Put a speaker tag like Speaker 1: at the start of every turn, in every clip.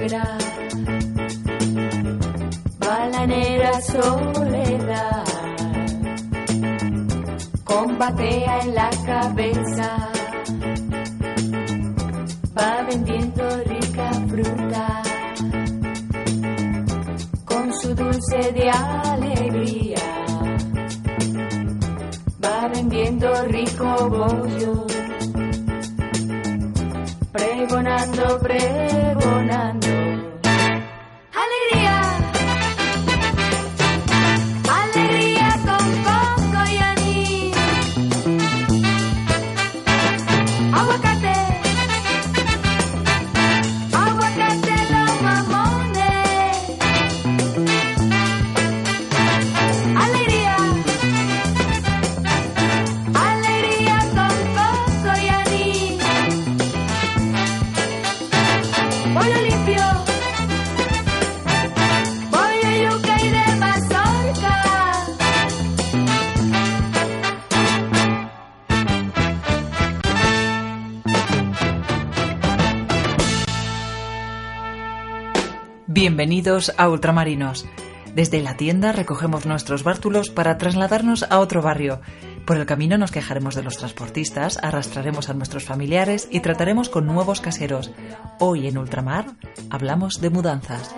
Speaker 1: negra, bala negra soledad, combatea en la cabeza, va vendiendo rica fruta, con su dulce de alegría, va vendiendo rico bollo pregonando, pregonando.
Speaker 2: Bienvenidos a Ultramarinos. Desde la tienda recogemos nuestros bártulos para trasladarnos a otro barrio. Por el camino nos quejaremos de los transportistas, arrastraremos a nuestros familiares y trataremos con nuevos caseros. Hoy en Ultramar hablamos de mudanzas.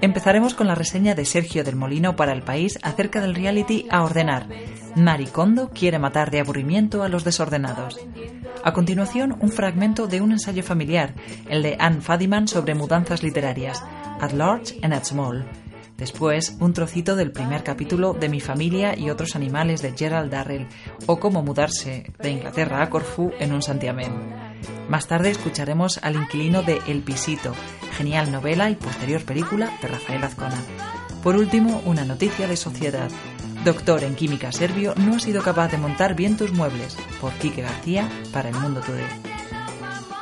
Speaker 2: Empezaremos con la reseña de Sergio del Molino para el país acerca del reality A Ordenar. Maricondo quiere matar de aburrimiento a los desordenados. A continuación, un fragmento de un ensayo familiar, el de Anne Fadiman sobre mudanzas literarias, At Large and at Small. Después, un trocito del primer capítulo de Mi familia y otros animales de Gerald Darrell, o cómo mudarse de Inglaterra a Corfú en un santiamén. Más tarde escucharemos al inquilino de El Pisito, genial novela y posterior película de Rafael Azcona. Por último, una noticia de sociedad. Doctor en química serbio no ha sido capaz de montar bien tus muebles, por Quique García para El Mundo Today.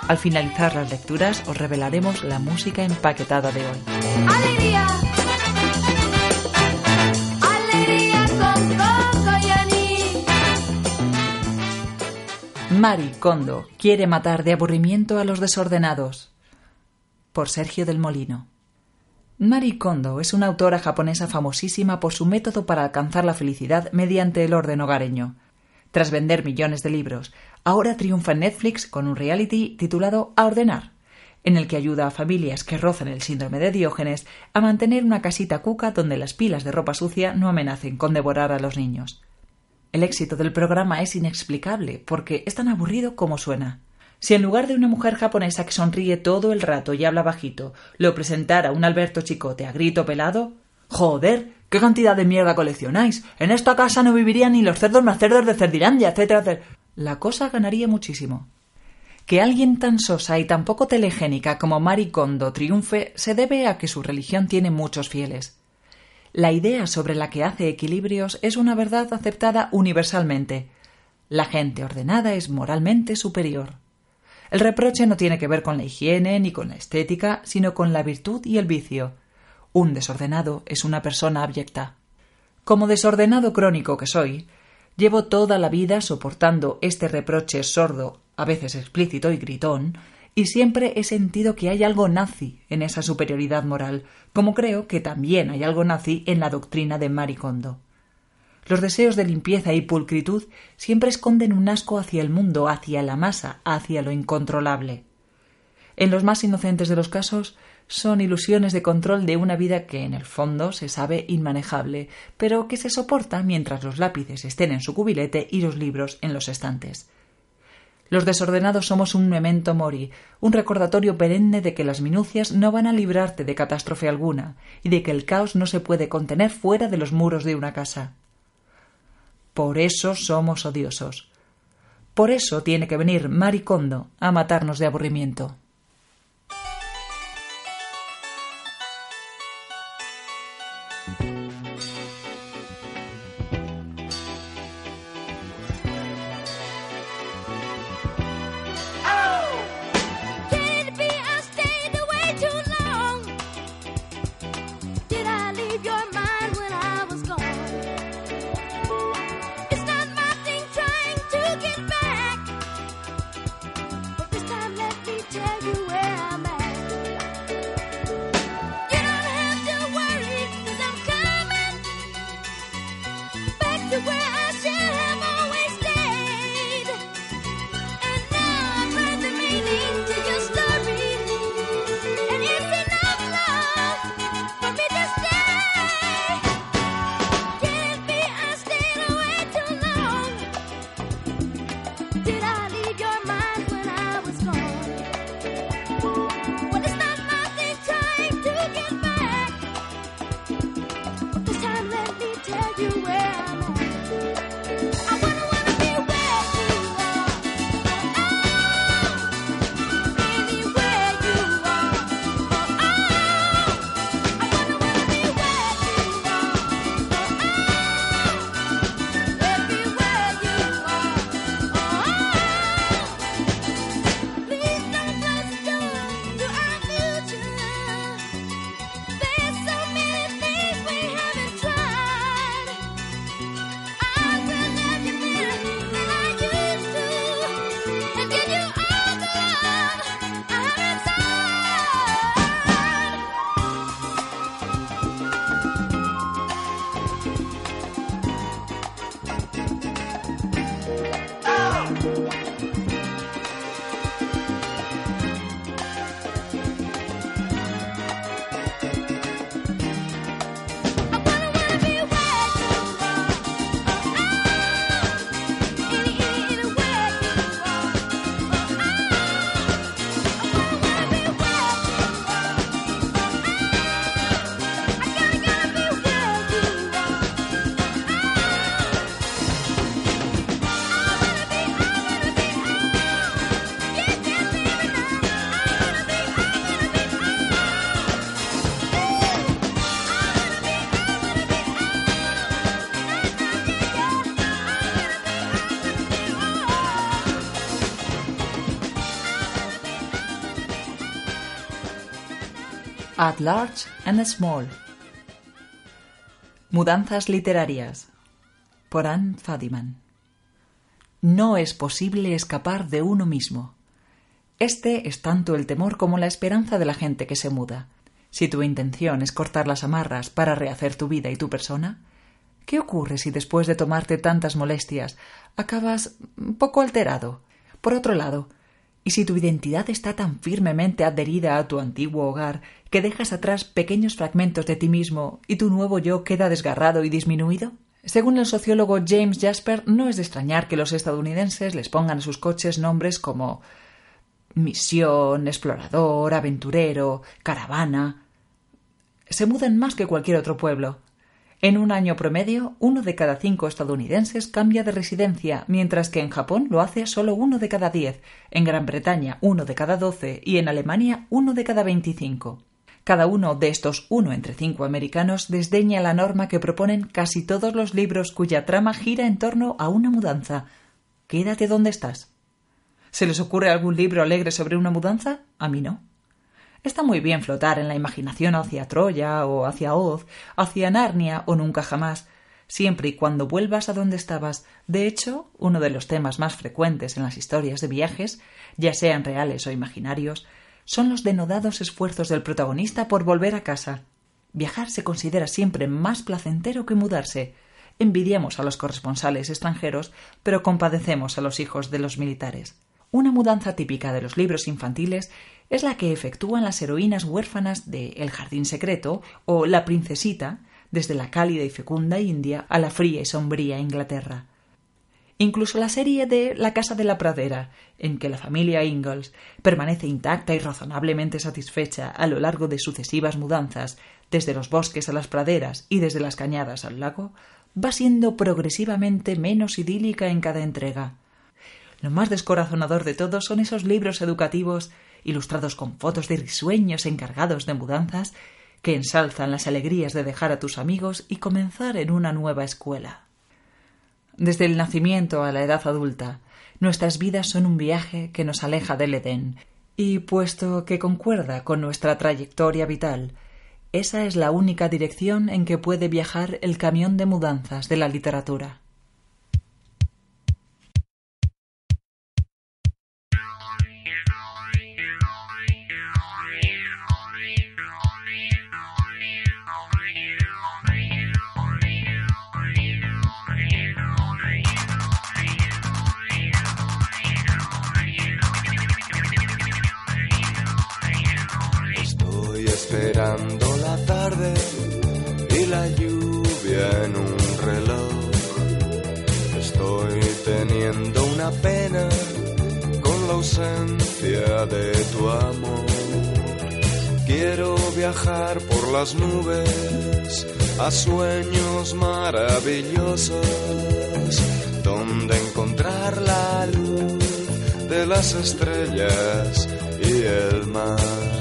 Speaker 2: Al finalizar las lecturas os revelaremos la música empaquetada de hoy.
Speaker 1: Alegría, alegría con coco y.
Speaker 2: Mari Kondo quiere matar de aburrimiento a los desordenados. Por Sergio del Molino. Mari Kondo es una autora japonesa famosísima por su método para alcanzar la felicidad mediante el orden hogareño. Tras vender millones de libros, ahora triunfa en Netflix con un reality titulado A Ordenar, en el que ayuda a familias que rozan el síndrome de Diógenes a mantener una casita cuca donde las pilas de ropa sucia no amenacen con devorar a los niños. El éxito del programa es inexplicable porque es tan aburrido como suena. Si en lugar de una mujer japonesa que sonríe todo el rato y habla bajito, lo presentara un Alberto Chicote a grito pelado, ¡joder! ¿Qué cantidad de mierda coleccionáis? En esta casa no vivirían ni los cerdos más cerdos de Cerdilandia, etcétera, etcétera. La cosa ganaría muchísimo. Que alguien tan sosa y tan poco telegénica como Mari Kondo triunfe se debe a que su religión tiene muchos fieles. La idea sobre la que hace equilibrios es una verdad aceptada universalmente. La gente ordenada es moralmente superior. El reproche no tiene que ver con la higiene ni con la estética, sino con la virtud y el vicio. Un desordenado es una persona abyecta. Como desordenado crónico que soy, llevo toda la vida soportando este reproche sordo, a veces explícito y gritón, y siempre he sentido que hay algo nazi en esa superioridad moral, como creo que también hay algo nazi en la doctrina de Maricondo. Los deseos de limpieza y pulcritud siempre esconden un asco hacia el mundo, hacia la masa, hacia lo incontrolable. En los más inocentes de los casos, son ilusiones de control de una vida que en el fondo se sabe inmanejable, pero que se soporta mientras los lápices estén en su cubilete y los libros en los estantes. Los desordenados somos un memento mori, un recordatorio perenne de que las minucias no van a librarte de catástrofe alguna y de que el caos no se puede contener fuera de los muros de una casa. Por eso somos odiosos. Por eso tiene que venir Maricondo a matarnos de aburrimiento.
Speaker 1: At
Speaker 2: Large and Small. Mudanzas literarias. Por Anne Fadiman. No es posible escapar de uno mismo. Este es tanto el temor como la esperanza de la gente que se muda. Si tu intención es cortar las amarras para rehacer tu vida y tu persona, ¿qué ocurre si después de tomarte tantas molestias acabas poco alterado? Por otro lado, ¿y si tu identidad está tan firmemente adherida a tu antiguo hogar que dejas atrás pequeños fragmentos de ti mismo y tu nuevo yo queda desgarrado y disminuido? Según el sociólogo James Jasper, no es de extrañar que los estadounidenses les pongan a sus coches nombres como misión, explorador, aventurero, caravana. Se mudan más que cualquier otro pueblo. En un año promedio, uno de cada cinco estadounidenses cambia de residencia, mientras que en Japón lo hace solo uno de cada diez, en Gran Bretaña uno de cada doce y en Alemania uno de cada veinticinco. Cada uno de estos uno entre cinco americanos desdeña la norma que proponen casi todos los libros cuya trama gira en torno a una mudanza. Quédate donde estás. ¿Se les ocurre algún libro alegre sobre una mudanza? A mí no. Está muy bien flotar en la imaginación hacia Troya o hacia Oz, hacia Narnia o nunca jamás, siempre y cuando vuelvas a donde estabas. De hecho, uno de los temas más frecuentes en las historias de viajes, ya sean reales o imaginarios, son los denodados esfuerzos del protagonista por volver a casa. Viajar se considera siempre más placentero que mudarse. Envidiamos a los corresponsales extranjeros, pero compadecemos a los hijos de los militares. Una mudanza típica de los libros infantiles es la que efectúan las heroínas huérfanas de El Jardín Secreto o La Princesita, desde la cálida y fecunda India a la fría y sombría Inglaterra. Incluso la serie de La Casa de la Pradera, en que la familia Ingalls permanece intacta y razonablemente satisfecha a lo largo de sucesivas mudanzas, desde los bosques a las praderas y desde las cañadas al lago, va siendo progresivamente menos idílica en cada entrega. Lo más descorazonador de todo son esos libros educativos ilustrados con fotos de risueños encargados de mudanzas que ensalzan las alegrías de dejar a tus amigos y comenzar en una nueva escuela. Desde el nacimiento a la edad adulta, nuestras vidas son un viaje que nos aleja del Edén, y puesto que concuerda con nuestra trayectoria vital, esa es la única dirección en que puede viajar el camión de mudanzas de la literatura.
Speaker 3: En un reloj. Estoy teniendo una pena con la ausencia de tu amor. Quiero viajar por las nubes a sueños maravillosos, donde encontrar la luz de las estrellas y el mar.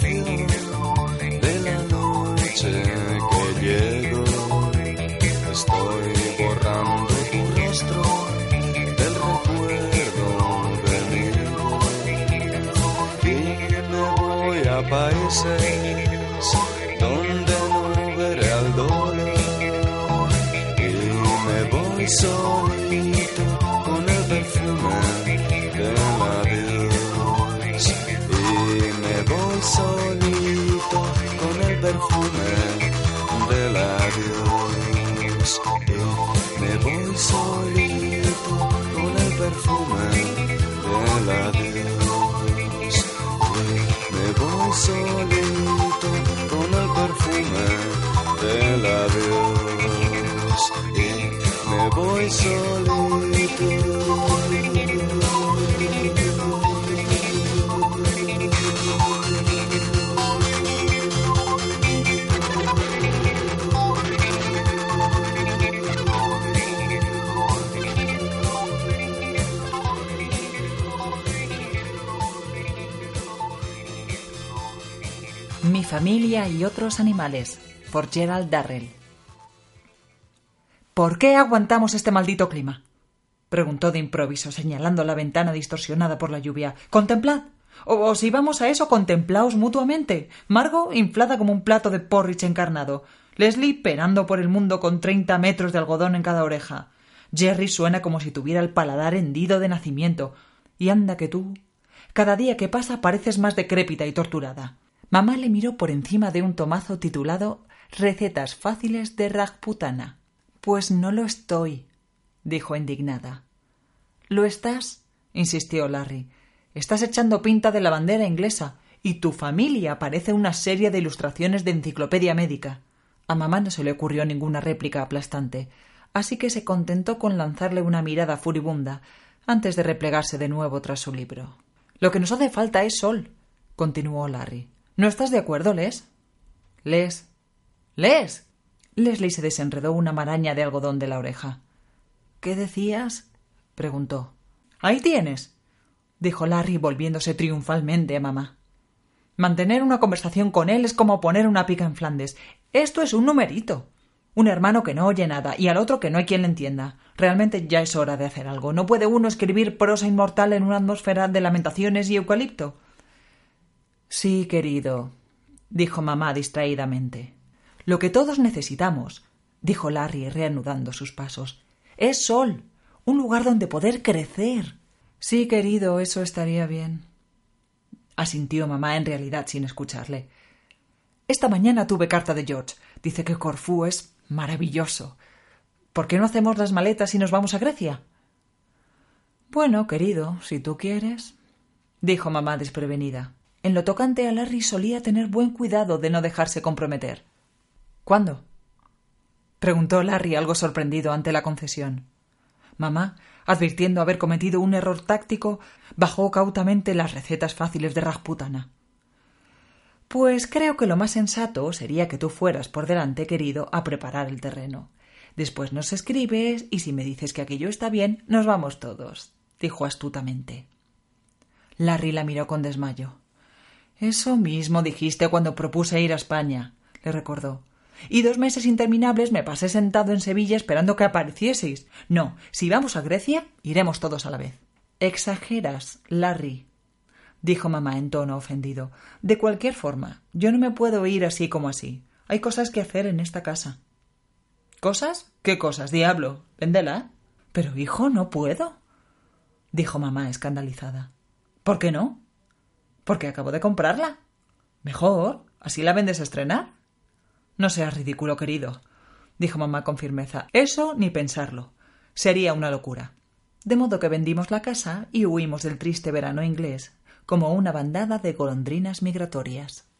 Speaker 3: De la noche que llegó. Estoy borrando tu rostro del recuerdo venido. Y me voy a países donde no veré al dolor. Y me voy solito
Speaker 2: familia y otros animales, por Gerald Darrell. ¿Por qué aguantamos este maldito clima? preguntó de improviso, señalando la ventana distorsionada por la lluvia. Contemplad. O, si vamos a eso, contemplaos mutuamente. Margo, inflada como un plato de porridge encarnado. Leslie, penando por el mundo con treinta metros de algodón en cada oreja. Jerry suena como si tuviera el paladar hendido de nacimiento. Y anda que tú. Cada día que pasa pareces más decrépita y torturada. Mamá le miró por encima de un tomazo titulado Recetas fáciles de Rajputana. Pues no lo estoy, dijo indignada. ¿Lo estás? insistió Larry. Estás echando pinta de la bandera inglesa y tu familia parece una serie de ilustraciones de enciclopedia médica. A mamá no se le ocurrió ninguna réplica aplastante, así que se contentó con lanzarle una mirada furibunda antes de replegarse de nuevo tras su libro. Lo que nos hace falta es sol, continuó Larry. ¿No estás de acuerdo, Les? Les. Les. Leslie se desenredó una maraña de algodón de la oreja. ¿Qué decías? preguntó. Ahí tienes, dijo Larry volviéndose triunfalmente a mamá. Mantener una conversación con él es como poner una pica en Flandes. Esto es un numerito. Un hermano que no oye nada y al otro que no hay quien le entienda. Realmente ya es hora de hacer algo. ¿No puede uno escribir prosa inmortal en una atmósfera de lamentaciones y eucalipto? Sí, querido, dijo mamá distraídamente. Lo que todos necesitamos, dijo Larry reanudando sus pasos, es sol, un lugar donde poder crecer. Sí, querido, eso estaría bien. asintió mamá en realidad sin escucharle. Esta mañana tuve carta de George. Dice que Corfú es maravilloso. ¿Por qué no hacemos las maletas y nos vamos a Grecia? Bueno, querido, si tú quieres, dijo mamá desprevenida. En lo tocante a Larry solía tener buen cuidado de no dejarse comprometer. ¿Cuándo? preguntó Larry algo sorprendido ante la concesión. Mamá, advirtiendo haber cometido un error táctico, bajó cautamente las recetas fáciles de Rajputana. Pues creo que lo más sensato sería que tú fueras por delante, querido, a preparar el terreno. Después nos escribes y si me dices que aquello está bien, nos vamos todos, dijo astutamente. Larry la miró con desmayo. Eso mismo dijiste cuando propuse ir a España, le recordó. Y dos meses interminables me pasé sentado en Sevilla esperando que aparecieseis. No, si vamos a Grecia, iremos todos a la vez. Exageras, Larry, dijo mamá en tono ofendido. De cualquier forma, yo no me puedo ir así como así. Hay cosas que hacer en esta casa. ¿Cosas? ¿Qué cosas, diablo? Véndela. Pero, hijo, no puedo, dijo mamá escandalizada. ¿Por qué no? Porque acabo de comprarla. Mejor, así la vendes a estrenar. No seas ridículo, querido, dijo mamá con firmeza. Eso ni pensarlo. Sería una locura. De modo que vendimos la casa y huimos del triste verano inglés, como una bandada de golondrinas migratorias.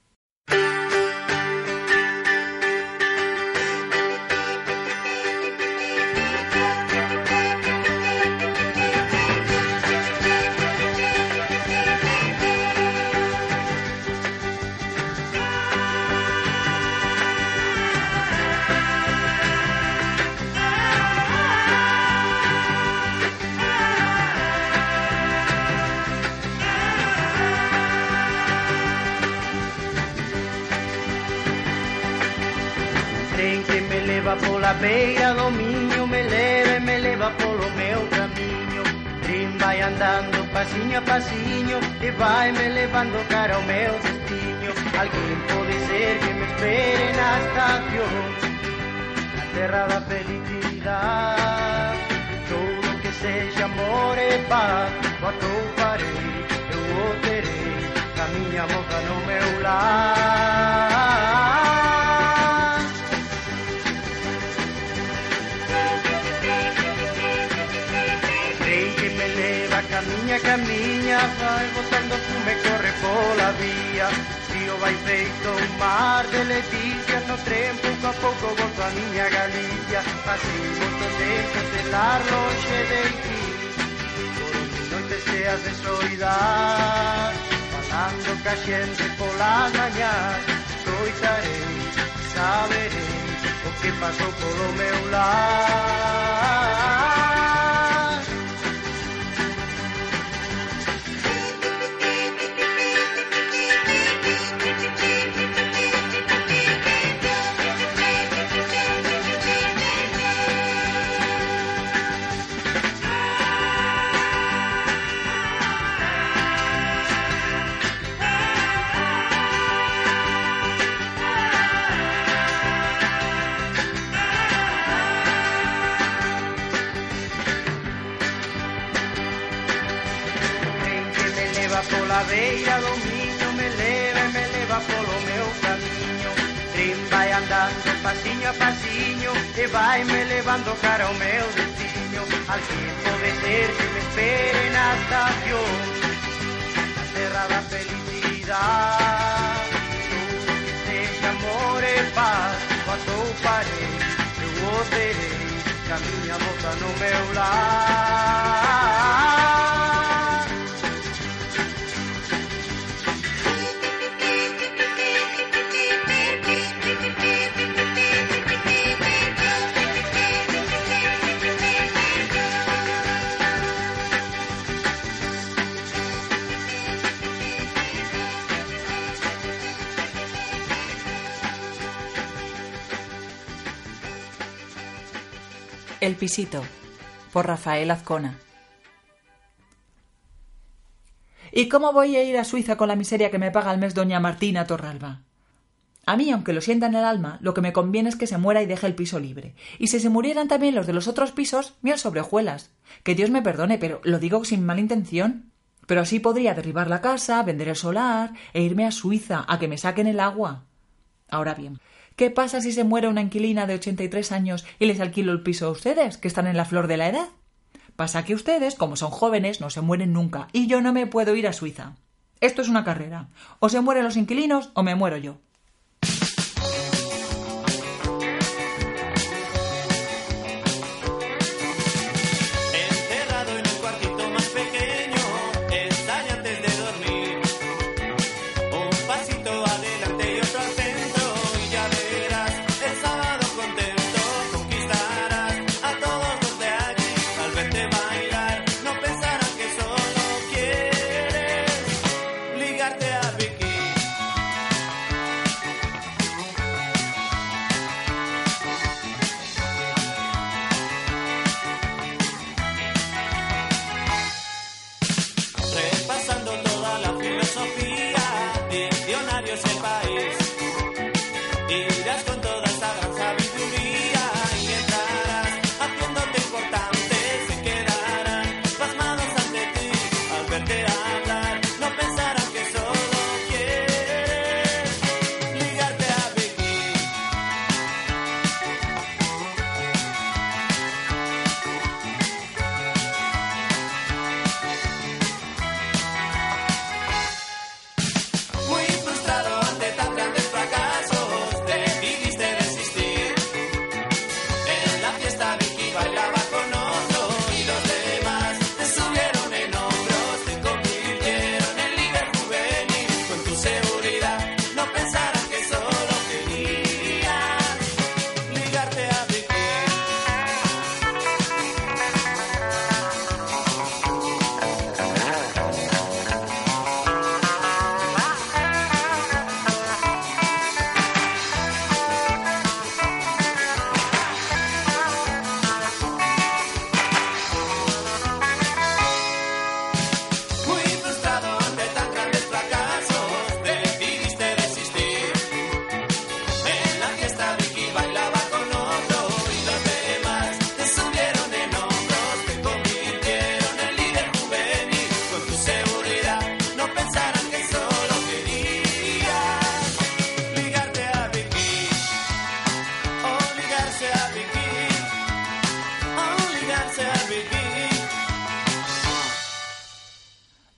Speaker 4: Andando pasiño a pasiño E vai me levando cara ao meu destino. Alguén pode ser que me espere na estación Na terra da felicidade Todo que sexa amor e paz. O atoparei, eu o terei Na moza no meu lar camiña, camiña Vai botando fume, corre pola vía. Río vai feito un mar de leticias No tren pouco a pouco volto a miña Galicia. Pasei moito de lar longe de ti Por noites cheas de soidade Falando ca xente polas mañás Coitarei, saberei O que pasou polo meu lar leva pola beira do miño Me leva e me leva polo meu camiño Tren vai andando pasiño a pasiño E vai me levando cara ao meu destino. Alguén pode ser que me espere na estación Na terra da que sexa amor e paz O atoparei, eu o terei Que a miña moza no meu lar
Speaker 2: El pisito, por Rafael Azcona. ¿Y cómo voy a ir a Suiza con la miseria que me paga al mes doña Martina Torralba? A mí, aunque lo sienta en el alma, lo que me conviene es que se muera y deje el piso libre. Y si se murieran también los de los otros pisos, miel sobre hojuelas. Que Dios me perdone, pero lo digo sin mala intención. Pero así podría derribar la casa, vender el solar e irme a Suiza a que me saquen el agua. Ahora bien, ¿qué pasa si se muere una inquilina de 83 años y les alquilo el piso a ustedes, que están en la flor de la edad? Pasa que ustedes, como son jóvenes, no se mueren nunca, y yo no me puedo ir a Suiza. Esto es una carrera. O se mueren los inquilinos o me muero yo.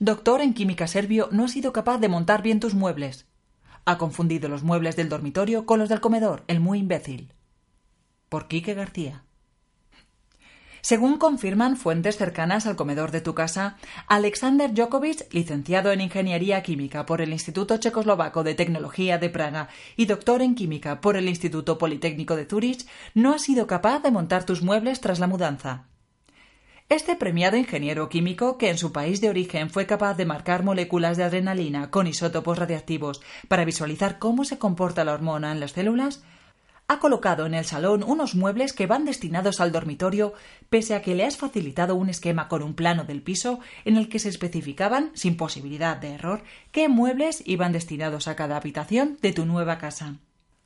Speaker 2: Doctor en química serbio no ha sido capaz de montar bien tus muebles. Ha confundido los muebles del dormitorio con los del comedor, el muy imbécil. Por Quique García. Según confirman fuentes cercanas al comedor de tu casa, Alexander Djokovic, licenciado en Ingeniería Química por el Instituto Checoslovaco de Tecnología de Praga y doctor en Química por el Instituto Politécnico de Zúrich, no ha sido capaz de montar tus muebles tras la mudanza. Este premiado ingeniero químico, que en su país de origen fue capaz de marcar moléculas de adrenalina con isótopos radiactivos para visualizar cómo se comporta la hormona en las células, ha colocado en el salón unos muebles que van destinados al dormitorio, pese a que le has facilitado un esquema con un plano del piso en el que se especificaban, sin posibilidad de error, qué muebles iban destinados a cada habitación de tu nueva casa.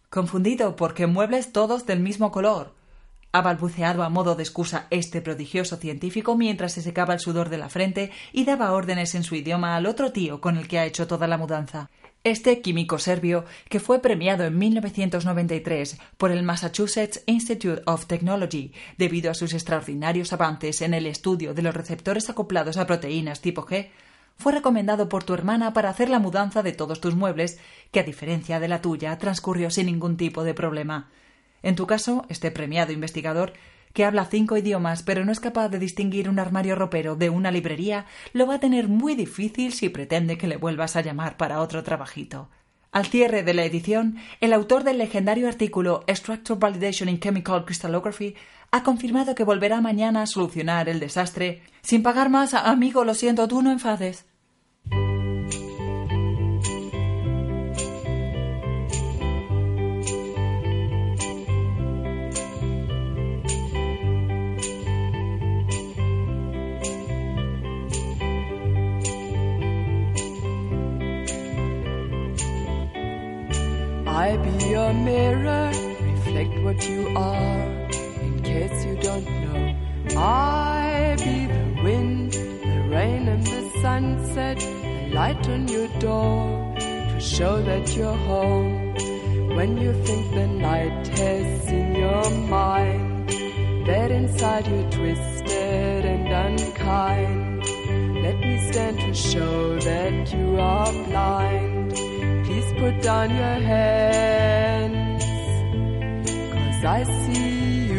Speaker 2: Confundido porque muebles todos del mismo color, ha balbuceado a modo de excusa este prodigioso científico mientras se secaba el sudor de la frente y daba órdenes en su idioma al otro tío con el que ha hecho toda la mudanza. Este químico serbio, que fue premiado en 1993 por el Massachusetts Institute of Technology debido a sus extraordinarios avances en el estudio de los receptores acoplados a proteínas tipo G, fue recomendado por tu hermana para hacer la mudanza de todos tus muebles, que a diferencia de la tuya transcurrió sin ningún tipo de problema. En tu caso, este premiado investigador, que habla cinco idiomas pero no es capaz de distinguir un armario ropero de una librería, lo va a tener muy difícil si pretende que le vuelvas a llamar para otro trabajito. Al cierre de la edición, el autor del legendario artículo Structure Validation in Chemical Crystallography ha confirmado que volverá mañana a solucionar el desastre sin pagar más. Amigo, lo siento, tú no enfades.
Speaker 5: Your mirror, reflect what you are. In case you don't know, I be the wind, the rain, and the sunset, the light on your door to show that you're home. When you think the night has seen your mind, that inside you're twisted and unkind. Let me stand to show that you are blind. Please put down your cause I see you.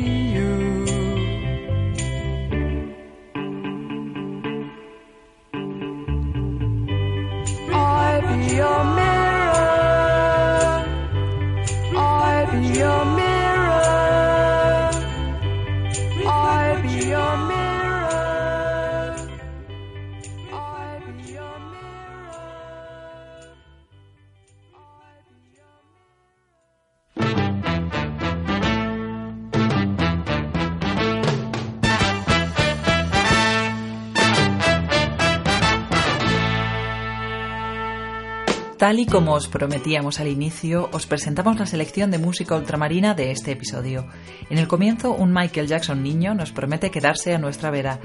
Speaker 2: Tal y como os prometíamos al inicio, os presentamos la selección de música ultramarina de este episodio. En el comienzo, un Michael Jackson niño nos promete quedarse a nuestra vera.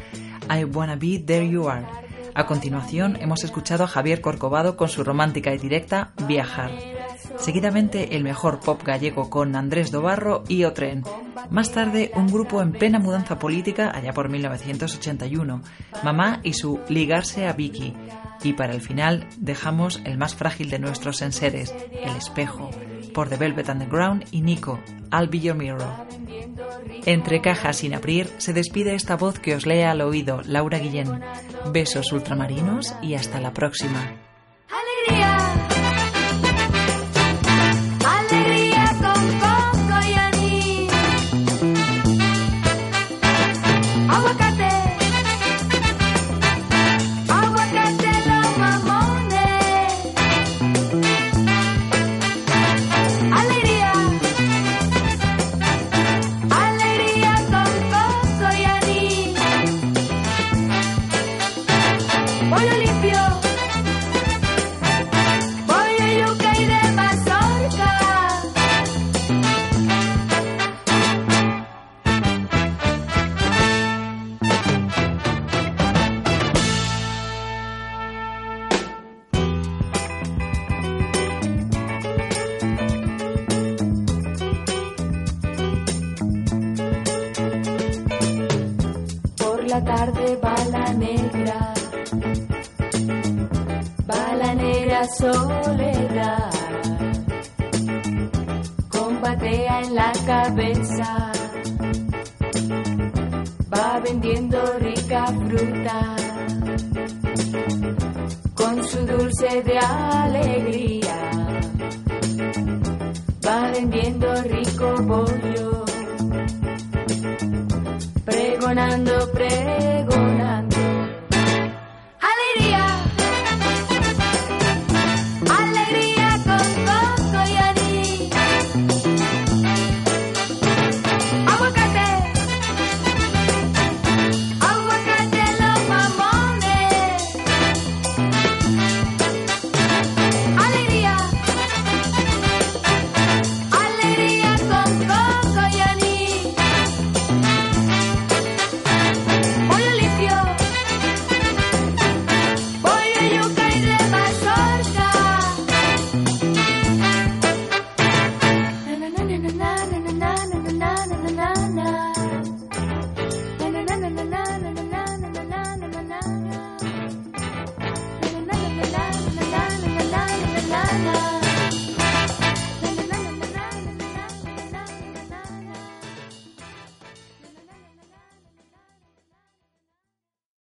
Speaker 2: I wanna be there you are. A continuación, hemos escuchado a Javier Corcovado con su romántica y directa Viajar. Seguidamente, el mejor pop gallego con Andrés Dobarro y Otren. Más tarde, un grupo en plena mudanza política allá por 1981, Mamá y su Ligarse a Vicky. Y para el final, dejamos el más frágil de nuestros enseres, el espejo, por The Velvet Underground y Nico, I'll Be Your Mirror. Entre cajas sin abrir, se despide esta voz que os lee al oído, Laura Guillén. Besos ultramarinos y hasta la próxima.